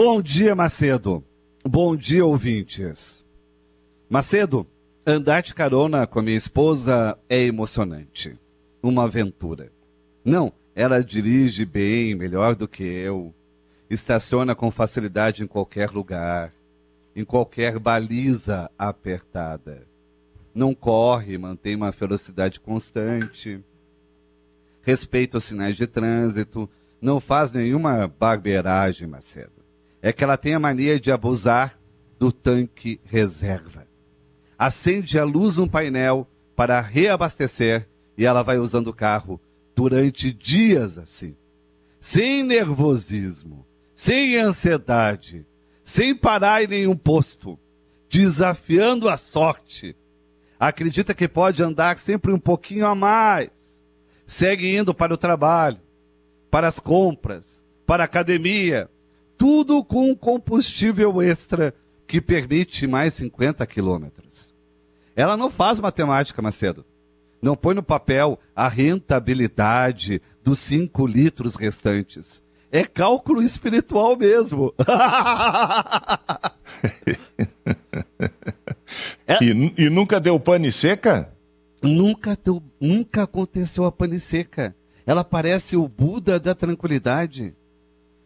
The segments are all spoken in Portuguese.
Bom dia, Macedo. Bom dia, ouvintes. Macedo, andar de carona com a minha esposa é emocionante. Uma aventura. Não, ela dirige bem, melhor do que eu. Estaciona com facilidade em qualquer lugar, em qualquer baliza apertada. Não corre, mantém uma velocidade constante. Respeita os sinais de trânsito, não faz nenhuma barbeiragem, Macedo é que ela tem a mania de abusar do tanque reserva. Acende a luz no painel para reabastecer e ela vai usando o carro durante dias assim. Sem nervosismo, sem ansiedade, sem parar em nenhum posto, desafiando a sorte. Acredita que pode andar sempre um pouquinho a mais. Segue indo para o trabalho, para as compras, para a academia, tudo com combustível extra que permite mais 50 quilômetros. Ela não faz matemática, Macedo. Não põe no papel a rentabilidade dos 5 litros restantes. É cálculo espiritual mesmo. é. e, e, nunca deu pane seca? Nunca, deu, nunca aconteceu a pane seca. Ela parece o Buda da tranquilidade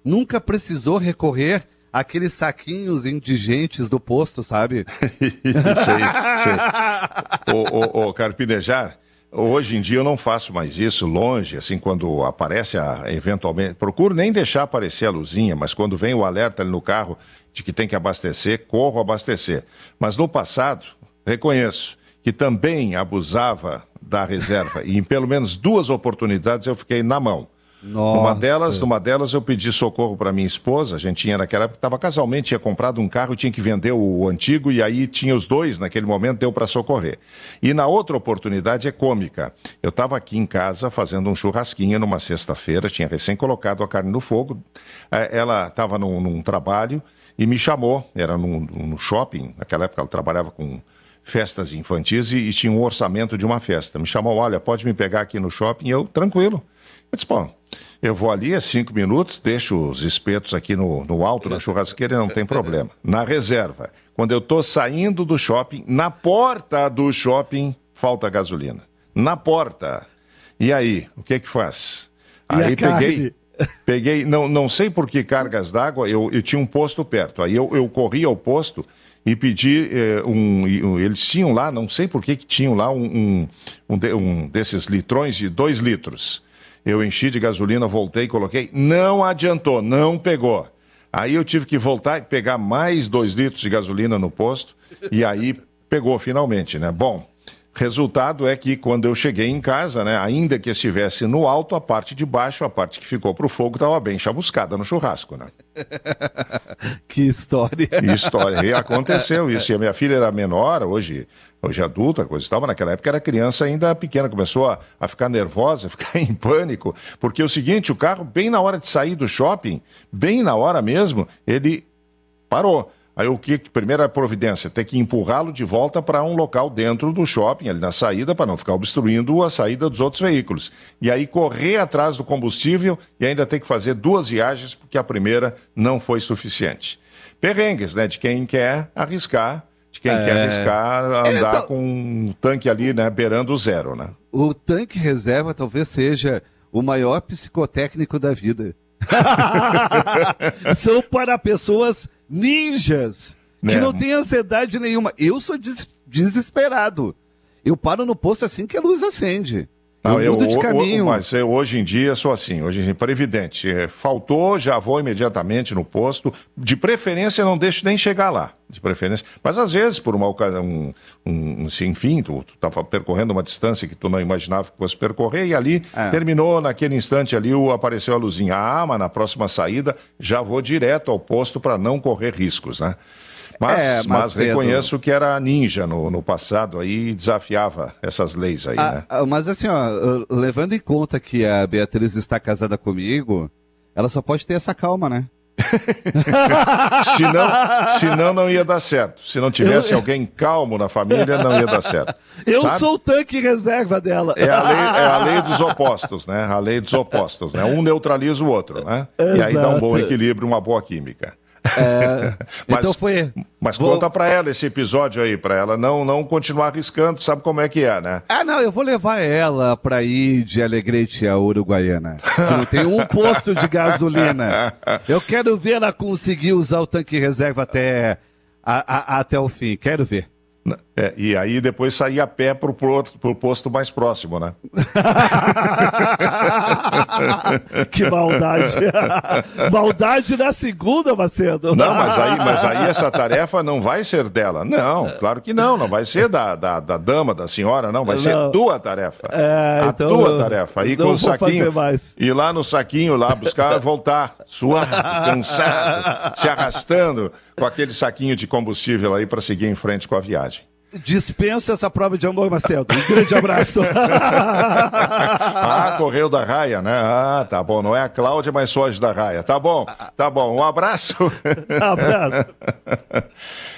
nunca precisou recorrer àqueles saquinhos indigentes do posto, sabe? sei, sei. Ô, ô, ô, Carpinejar, hoje em dia eu não faço mais isso longe, assim, quando aparece a, eventualmente, procuro nem deixar aparecer a luzinha, mas quando vem o alerta ali no carro de que tem que abastecer, corro abastecer. Mas no passado, reconheço que também abusava da reserva e em pelo menos duas oportunidades eu fiquei na mão. Nossa. Numa delas, numa delas eu pedi socorro para minha esposa, a gente tinha naquela época, estava casalmente, tinha comprado um carro, tinha que vender o antigo e aí tinha os dois naquele momento, deu para socorrer. E na outra oportunidade é cômica. Eu estava aqui em casa fazendo um churrasquinho numa sexta-feira, tinha recém colocado a carne no fogo, é, ela estava num, num, trabalho e me chamou, era num, num shopping, naquela época ela trabalhava com festas infantis e, e, tinha um orçamento de uma festa. Me chamou, olha, pode me pegar aqui no shopping? E eu, tranquilo. Eu disse, bom, eu vou ali, é cinco minutos, deixo os espetos aqui no, no alto, na churrasqueira, e não tem problema. Na reserva, quando eu estou saindo do shopping, na porta do shopping, falta gasolina. Na porta. E aí, o que que faz? E aí peguei, peguei, não, não sei por que cargas d'água, eu, eu tinha um posto perto. Aí eu, eu corri ao posto e pedi eh, um, Eles tinham lá, não sei por que, que tinham lá um, um, um, um desses litrões de dois litros. Eu enchi de gasolina, voltei, coloquei. Não adiantou, não pegou. Aí eu tive que voltar e pegar mais dois litros de gasolina no posto. E aí pegou finalmente, né? Bom, Resultado é que quando eu cheguei em casa, né, ainda que estivesse no alto, a parte de baixo, a parte que ficou para o fogo, estava bem chamuscada no churrasco, né? que história! História. E aconteceu isso. E a minha filha era menor, hoje, hoje adulta, coisa estava naquela época era criança ainda pequena, começou a, a ficar nervosa, a ficar em pânico, porque é o seguinte, o carro, bem na hora de sair do shopping, bem na hora mesmo, ele parou. Aí o que? Primeira providência, ter que empurrá-lo de volta para um local dentro do shopping, ali na saída, para não ficar obstruindo a saída dos outros veículos. E aí correr atrás do combustível e ainda ter que fazer duas viagens, porque a primeira não foi suficiente. Perrengues, né? De quem quer arriscar, de quem é... quer arriscar andar é, então... com um tanque ali, né? Beirando o zero, né? O tanque reserva talvez seja o maior psicotécnico da vida. São para pessoas ninjas que não têm ansiedade nenhuma. Eu sou des desesperado. Eu paro no posto assim que a luz acende. Não, eu, eu de caminho. mas eu, hoje em dia sou assim, hoje em dia, previdente. É, faltou, já vou imediatamente no posto. De preferência, não deixo nem chegar lá. De preferência. Mas às vezes, por uma ocasião, um, um, enfim, tu estava percorrendo uma distância que tu não imaginava que fosse percorrer, e ali é. terminou, naquele instante ali, apareceu a luzinha. Ah, mas na próxima saída já vou direto ao posto para não correr riscos, né? Mas, é, mas reconheço que era ninja no, no passado aí desafiava essas leis aí, ah, né? Ah, mas assim, ó, levando em conta que a Beatriz está casada comigo, ela só pode ter essa calma, né? senão, senão não ia dar certo. Se não tivesse eu... alguém calmo na família, não ia dar certo. Eu Sabe? sou o tanque reserva dela. É a, lei, é a lei dos opostos, né? A lei dos opostos, né? Um neutraliza o outro, né? Exato. E aí dá um bom equilíbrio, uma boa química. É, mas, então foi. Mas vou... conta para ela esse episódio aí, para ela não não continuar arriscando, sabe como é que é, né? Ah, não, eu vou levar ela para ir de Alegrete a Uruguaiana. não tem um posto de gasolina. Eu quero ver ela conseguir usar o tanque reserva até, a, a, até o fim. Quero ver. É, e aí depois sair a pé pro, pro posto mais próximo, né? que maldade. maldade da segunda, Macedo. Não, mas aí, mas aí essa tarefa não vai ser dela. Não, claro que não. Não vai ser da, da, da dama, da senhora, não. Vai não. ser tua tarefa. É, a então, tua tarefa. Aí com o saquinho. Ir lá no saquinho, lá buscar, voltar. Suado, cansado, se arrastando com aquele saquinho de combustível aí para seguir em frente com a viagem. Dispensa essa prova de amor, Marcelo. Um grande abraço. ah, correu da raia, né? Ah, tá bom. Não é a Cláudia, mas foge da raia. Tá bom, tá bom. Um abraço. abraço.